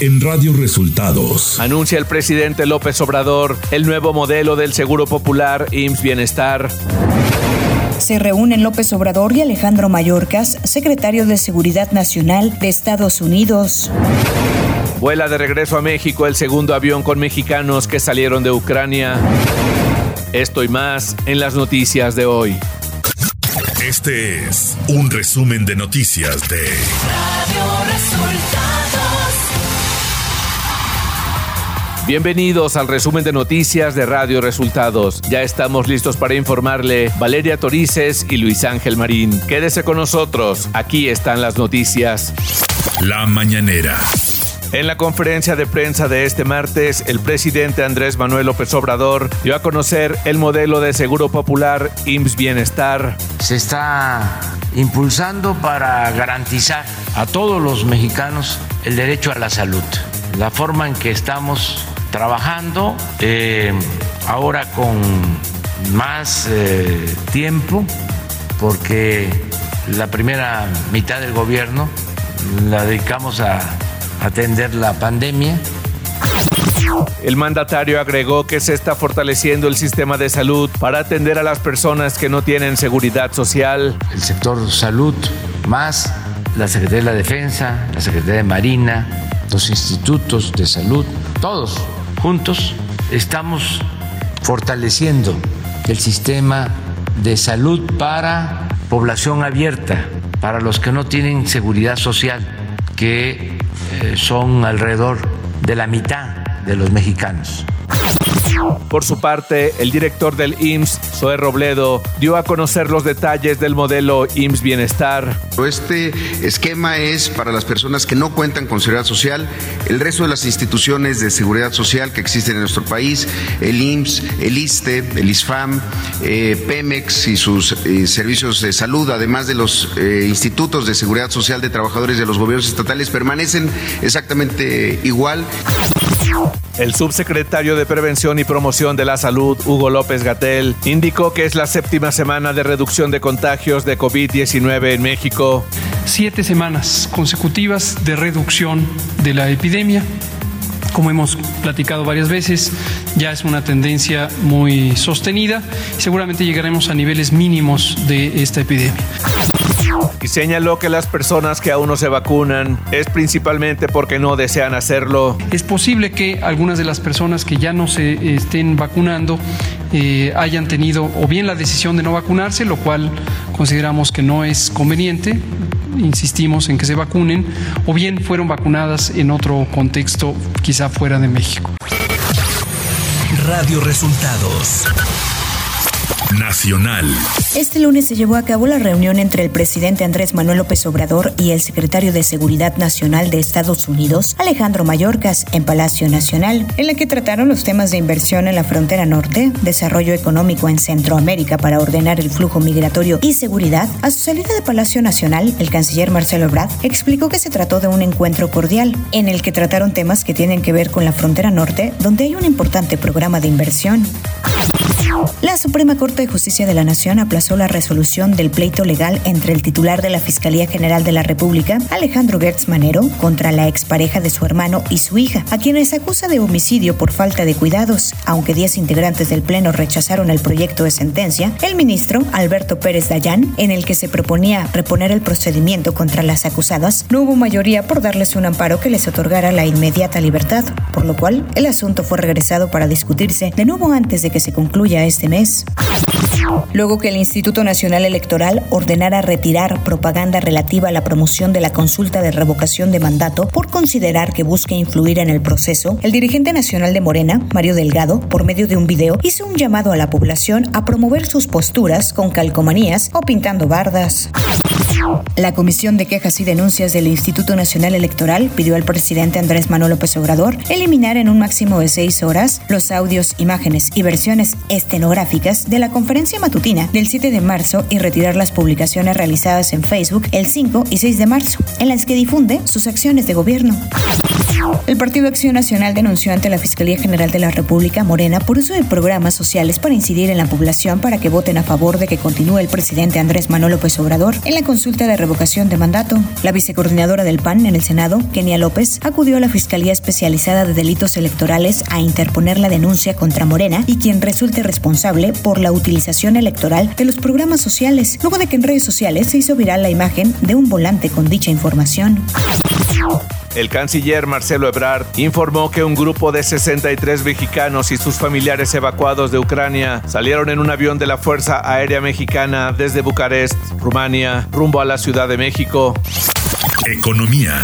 en Radio Resultados. Anuncia el presidente López Obrador el nuevo modelo del Seguro Popular IMSS Bienestar. Se reúnen López Obrador y Alejandro Mayorkas, secretario de Seguridad Nacional de Estados Unidos. Vuela de regreso a México el segundo avión con mexicanos que salieron de Ucrania. Esto y más en las noticias de hoy. Este es un resumen de noticias de Radio Resultados. Bienvenidos al resumen de noticias de Radio Resultados. Ya estamos listos para informarle Valeria Torices y Luis Ángel Marín. Quédese con nosotros, aquí están las noticias. La mañanera. En la conferencia de prensa de este martes, el presidente Andrés Manuel López Obrador dio a conocer el modelo de seguro popular IMSS Bienestar. Se está impulsando para garantizar a todos los mexicanos el derecho a la salud. La forma en que estamos trabajando eh, ahora con más eh, tiempo, porque la primera mitad del gobierno la dedicamos a atender la pandemia. El mandatario agregó que se está fortaleciendo el sistema de salud para atender a las personas que no tienen seguridad social. El sector salud, más la Secretaría de la Defensa, la Secretaría de Marina, los institutos de salud, todos juntos estamos fortaleciendo el sistema de salud para población abierta, para los que no tienen seguridad social, que eh, son alrededor de la mitad de los mexicanos. Por su parte, el director del IMSS, Zoe Robledo, dio a conocer los detalles del modelo IMSS Bienestar. Este esquema es para las personas que no cuentan con seguridad social, el resto de las instituciones de seguridad social que existen en nuestro país, el IMSS, el ISTE, el ISFAM, eh, Pemex y sus eh, servicios de salud, además de los eh, institutos de seguridad social de trabajadores de los gobiernos estatales, permanecen exactamente igual. El subsecretario de Prevención y Promoción de la Salud, Hugo López Gatel, indicó que es la séptima semana de reducción de contagios de COVID-19 en México. Siete semanas consecutivas de reducción de la epidemia. Como hemos platicado varias veces, ya es una tendencia muy sostenida seguramente llegaremos a niveles mínimos de esta epidemia y señaló que las personas que aún no se vacunan es principalmente porque no desean hacerlo. Es posible que algunas de las personas que ya no se estén vacunando eh, hayan tenido o bien la decisión de no vacunarse, lo cual consideramos que no es conveniente, insistimos en que se vacunen, o bien fueron vacunadas en otro contexto, quizá fuera de México. Radio Resultados Nacional. Este lunes se llevó a cabo la reunión entre el presidente Andrés Manuel López Obrador y el secretario de Seguridad Nacional de Estados Unidos, Alejandro Mayorkas, en Palacio Nacional, en la que trataron los temas de inversión en la frontera norte, desarrollo económico en Centroamérica para ordenar el flujo migratorio y seguridad. A su salida de Palacio Nacional, el canciller Marcelo Ebrard explicó que se trató de un encuentro cordial, en el que trataron temas que tienen que ver con la frontera norte, donde hay un importante programa de inversión. La Suprema Corte de Justicia de la Nación aplazó la resolución del pleito legal entre el titular de la Fiscalía General de la República, Alejandro Gertz Manero, contra la expareja de su hermano y su hija, a quienes acusa de homicidio por falta de cuidados. Aunque 10 integrantes del Pleno rechazaron el proyecto de sentencia, el ministro Alberto Pérez Dayán, en el que se proponía reponer el procedimiento contra las acusadas, no hubo mayoría por darles un amparo que les otorgara la inmediata libertad, por lo cual el asunto fue regresado para discutirse de nuevo antes de que se concluya este mes. Luego que el Instituto Nacional Electoral ordenara retirar propaganda relativa a la promoción de la consulta de revocación de mandato por considerar que busca influir en el proceso, el dirigente nacional de Morena, Mario Delgado, por medio de un video, hizo un llamado a la población a promover sus posturas con calcomanías o pintando bardas. La Comisión de Quejas y Denuncias del Instituto Nacional Electoral pidió al presidente Andrés Manuel López Obrador eliminar en un máximo de seis horas los audios, imágenes y versiones estenográficas de la conferencia matutina del 7 de marzo y retirar las publicaciones realizadas en Facebook el 5 y 6 de marzo, en las que difunde sus acciones de gobierno. El Partido Acción Nacional denunció ante la Fiscalía General de la República Morena por uso de programas sociales para incidir en la población para que voten a favor de que continúe el presidente Andrés Manuel López Obrador en la consulta de revocación de mandato. La vicecoordinadora del PAN en el Senado, Kenia López, acudió a la Fiscalía Especializada de Delitos Electorales a interponer la denuncia contra Morena y quien resulte responsable por la utilización electoral de los programas sociales, luego de que en redes sociales se hizo viral la imagen de un volante con dicha información. El canciller Marcelo Ebrard informó que un grupo de 63 mexicanos y sus familiares evacuados de Ucrania salieron en un avión de la Fuerza Aérea Mexicana desde Bucarest, Rumania, rumbo a la Ciudad de México. Economía.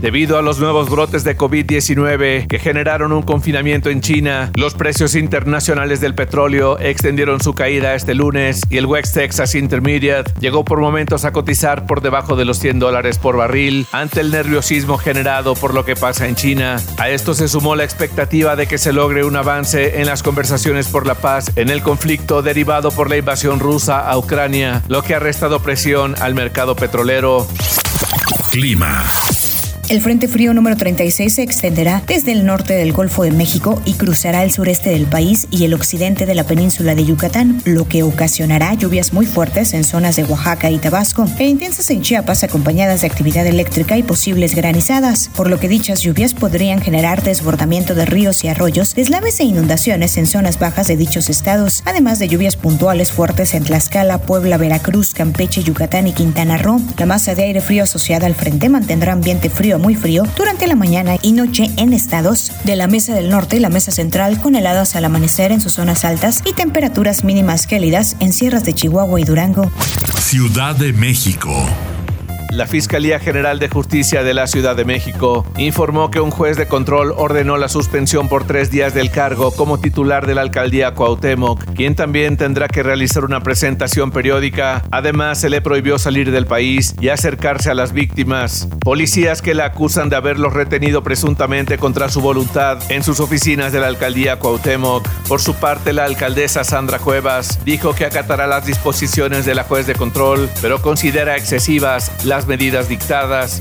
Debido a los nuevos brotes de COVID-19 que generaron un confinamiento en China, los precios internacionales del petróleo extendieron su caída este lunes y el West Texas Intermediate llegó por momentos a cotizar por debajo de los 100 dólares por barril ante el nerviosismo generado por lo que pasa en China. A esto se sumó la expectativa de que se logre un avance en las conversaciones por la paz en el conflicto derivado por la invasión rusa a Ucrania, lo que ha restado presión al mercado petrolero. Clima. El Frente Frío número 36 se extenderá desde el norte del Golfo de México y cruzará el sureste del país y el occidente de la península de Yucatán, lo que ocasionará lluvias muy fuertes en zonas de Oaxaca y Tabasco e intensas en Chiapas acompañadas de actividad eléctrica y posibles granizadas, por lo que dichas lluvias podrían generar desbordamiento de ríos y arroyos, deslaves e inundaciones en zonas bajas de dichos estados, además de lluvias puntuales fuertes en Tlaxcala, Puebla, Veracruz, Campeche, Yucatán y Quintana Roo. La masa de aire frío asociada al frente mantendrá ambiente frío muy frío durante la mañana y noche en estados de la Mesa del Norte y la Mesa Central con heladas al amanecer en sus zonas altas y temperaturas mínimas gélidas en sierras de Chihuahua y Durango. Ciudad de México. La Fiscalía General de Justicia de la Ciudad de México informó que un juez de control ordenó la suspensión por tres días del cargo como titular de la alcaldía Cuauhtémoc, quien también tendrá que realizar una presentación periódica. Además, se le prohibió salir del país y acercarse a las víctimas. Policías que la acusan de haberlos retenido presuntamente contra su voluntad en sus oficinas de la alcaldía Cuauhtémoc. Por su parte, la alcaldesa Sandra Cuevas dijo que acatará las disposiciones de la juez de control, pero considera excesivas las medidas dictadas.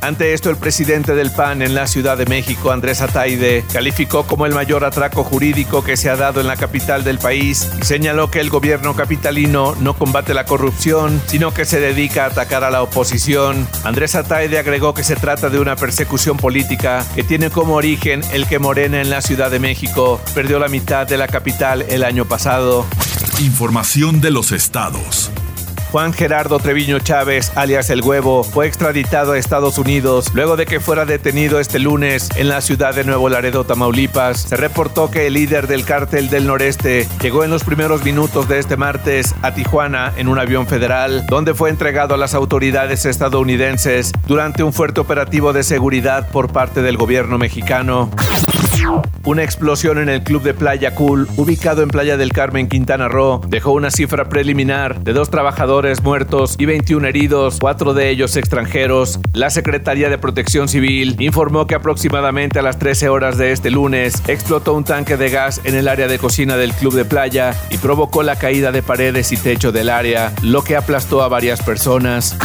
Ante esto, el presidente del PAN en la Ciudad de México, Andrés Ataide, calificó como el mayor atraco jurídico que se ha dado en la capital del país y señaló que el gobierno capitalino no combate la corrupción, sino que se dedica a atacar a la oposición. Andrés Ataide agregó que se trata de una persecución política que tiene como origen el que Morena en la Ciudad de México perdió la mitad de la capital el año pasado. Información de los estados. Juan Gerardo Treviño Chávez, alias El Huevo, fue extraditado a Estados Unidos luego de que fuera detenido este lunes en la ciudad de Nuevo Laredo, Tamaulipas. Se reportó que el líder del cártel del noreste llegó en los primeros minutos de este martes a Tijuana en un avión federal, donde fue entregado a las autoridades estadounidenses durante un fuerte operativo de seguridad por parte del gobierno mexicano. Una explosión en el club de Playa Cool, ubicado en Playa del Carmen, Quintana Roo, dejó una cifra preliminar de dos trabajadores muertos y 21 heridos, cuatro de ellos extranjeros. La Secretaría de Protección Civil informó que aproximadamente a las 13 horas de este lunes explotó un tanque de gas en el área de cocina del club de playa y provocó la caída de paredes y techo del área, lo que aplastó a varias personas.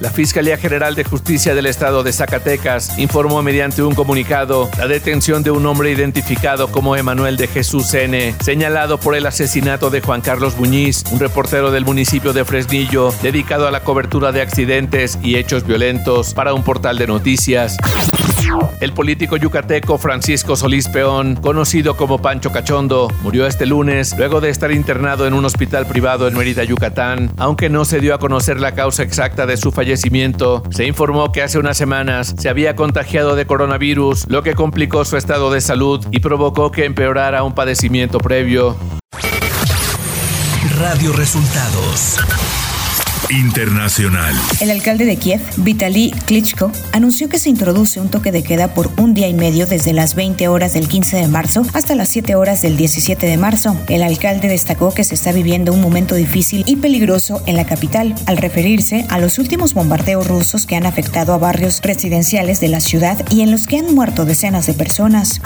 La Fiscalía General de Justicia del Estado de Zacatecas informó mediante un comunicado la detención de un hombre identificado como Emanuel de Jesús N., señalado por el asesinato de Juan Carlos Muñiz, un reportero del municipio de Fresnillo dedicado a la cobertura de accidentes y hechos violentos para un portal de noticias. El político yucateco Francisco Solís Peón, conocido como Pancho Cachondo, murió este lunes luego de estar internado en un hospital privado en Mérida, Yucatán. Aunque no se dio a conocer la causa exacta de su fallecimiento, se informó que hace unas semanas se había contagiado de coronavirus, lo que complicó su estado de salud y provocó que empeorara un padecimiento previo. Radio Resultados. Internacional. El alcalde de Kiev, Vitaly Klitschko, anunció que se introduce un toque de queda por un día y medio desde las 20 horas del 15 de marzo hasta las 7 horas del 17 de marzo. El alcalde destacó que se está viviendo un momento difícil y peligroso en la capital, al referirse a los últimos bombardeos rusos que han afectado a barrios residenciales de la ciudad y en los que han muerto decenas de personas.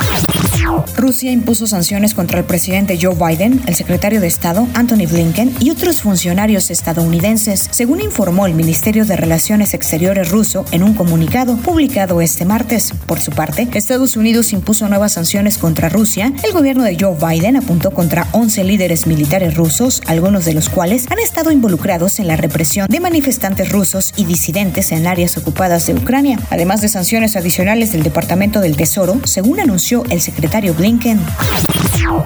Rusia impuso sanciones contra el presidente Joe Biden, el secretario de Estado Anthony Blinken y otros funcionarios estadounidenses según informó el Ministerio de Relaciones Exteriores ruso en un comunicado publicado este martes. Por su parte, Estados Unidos impuso nuevas sanciones contra Rusia. El gobierno de Joe Biden apuntó contra 11 líderes militares rusos, algunos de los cuales han estado involucrados en la represión de manifestantes rusos y disidentes en áreas ocupadas de Ucrania, además de sanciones adicionales del Departamento del Tesoro, según anunció el secretario Blinken.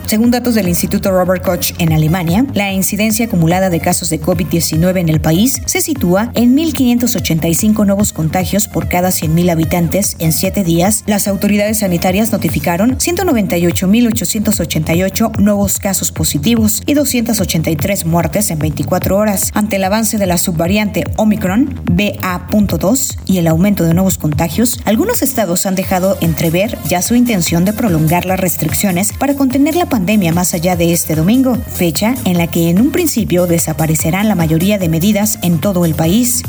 Según datos del Instituto Robert Koch en Alemania, la incidencia acumulada de casos de COVID-19 en el país se sitúa en 1.585 nuevos contagios por cada 100.000 habitantes en siete días. Las autoridades sanitarias notificaron 198.888 nuevos casos positivos y 283 muertes en 24 horas. Ante el avance de la subvariante Omicron BA.2 y el aumento de nuevos contagios, algunos estados han dejado entrever ya su intención de prolongar las restricciones para contener la pandemia más allá de este domingo, fecha en la que en un principio desaparecerán la mayoría de medidas en todo el país.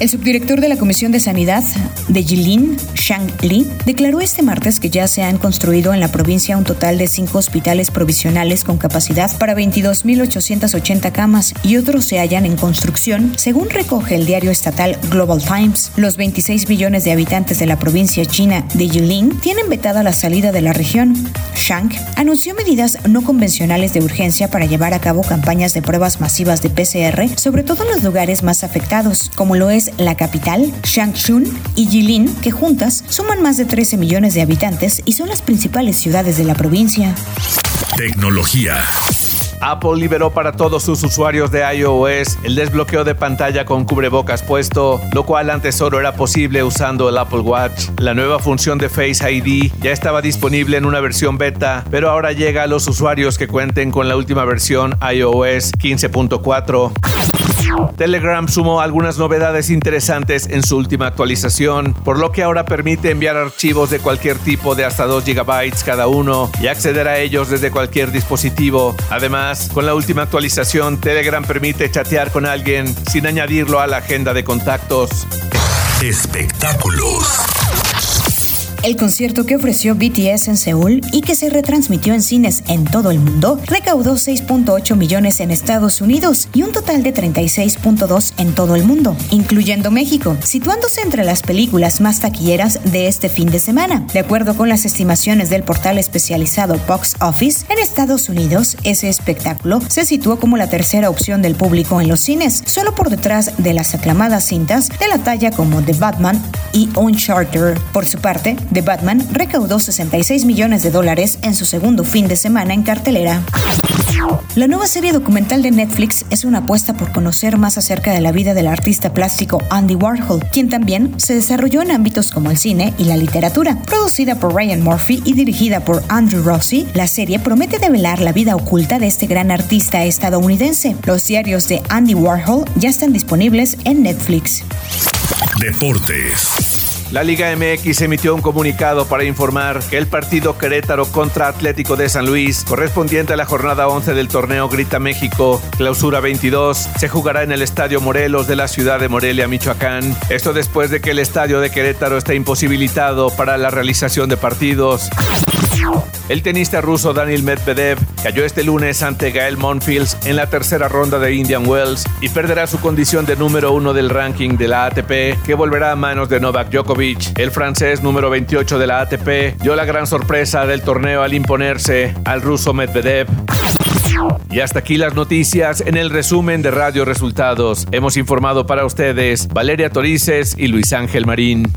El subdirector de la Comisión de Sanidad de Jilin, Shang Li, declaró este martes que ya se han construido en la provincia un total de cinco hospitales provisionales con capacidad para 22.880 camas y otros se hallan en construcción, según recoge el diario estatal Global Times. Los 26 millones de habitantes de la provincia china de Jilin tienen vetada la salida de la región. Shang anunció medidas no convencionales de urgencia para llevar a cabo campañas de pruebas masivas de PCR, sobre todo en los lugares más afectados, como lo es la capital, Changchun y Jilin, que juntas suman más de 13 millones de habitantes y son las principales ciudades de la provincia. Tecnología. Apple liberó para todos sus usuarios de iOS el desbloqueo de pantalla con cubrebocas puesto, lo cual antes solo era posible usando el Apple Watch. La nueva función de Face ID ya estaba disponible en una versión beta, pero ahora llega a los usuarios que cuenten con la última versión iOS 15.4. Telegram sumó algunas novedades interesantes en su última actualización, por lo que ahora permite enviar archivos de cualquier tipo de hasta 2 GB cada uno y acceder a ellos desde cualquier dispositivo. Además, con la última actualización, Telegram permite chatear con alguien sin añadirlo a la agenda de contactos. Espectáculos. El concierto que ofreció BTS en Seúl y que se retransmitió en cines en todo el mundo recaudó 6.8 millones en Estados Unidos y un total de 36.2 en todo el mundo, incluyendo México, situándose entre las películas más taquilleras de este fin de semana. De acuerdo con las estimaciones del portal especializado Box Office, en Estados Unidos ese espectáculo se situó como la tercera opción del público en los cines, solo por detrás de las aclamadas cintas de la talla como The Batman y Uncharted. Por su parte, The Batman recaudó 66 millones de dólares en su segundo fin de semana en cartelera. La nueva serie documental de Netflix es una apuesta por conocer más acerca de la vida del artista plástico Andy Warhol, quien también se desarrolló en ámbitos como el cine y la literatura. Producida por Ryan Murphy y dirigida por Andrew Rossi, la serie promete develar la vida oculta de este gran artista estadounidense. Los diarios de Andy Warhol ya están disponibles en Netflix. Deportes. La Liga MX emitió un comunicado para informar que el partido Querétaro contra Atlético de San Luis, correspondiente a la jornada 11 del torneo Grita México, clausura 22, se jugará en el Estadio Morelos de la ciudad de Morelia, Michoacán. Esto después de que el estadio de Querétaro está imposibilitado para la realización de partidos. El tenista ruso Daniel Medvedev cayó este lunes ante Gael Monfils en la tercera ronda de Indian Wells y perderá su condición de número uno del ranking de la ATP, que volverá a manos de Novak Djokovic. El francés número 28 de la ATP dio la gran sorpresa del torneo al imponerse al ruso Medvedev. Y hasta aquí las noticias en el resumen de Radio Resultados. Hemos informado para ustedes Valeria Torices y Luis Ángel Marín.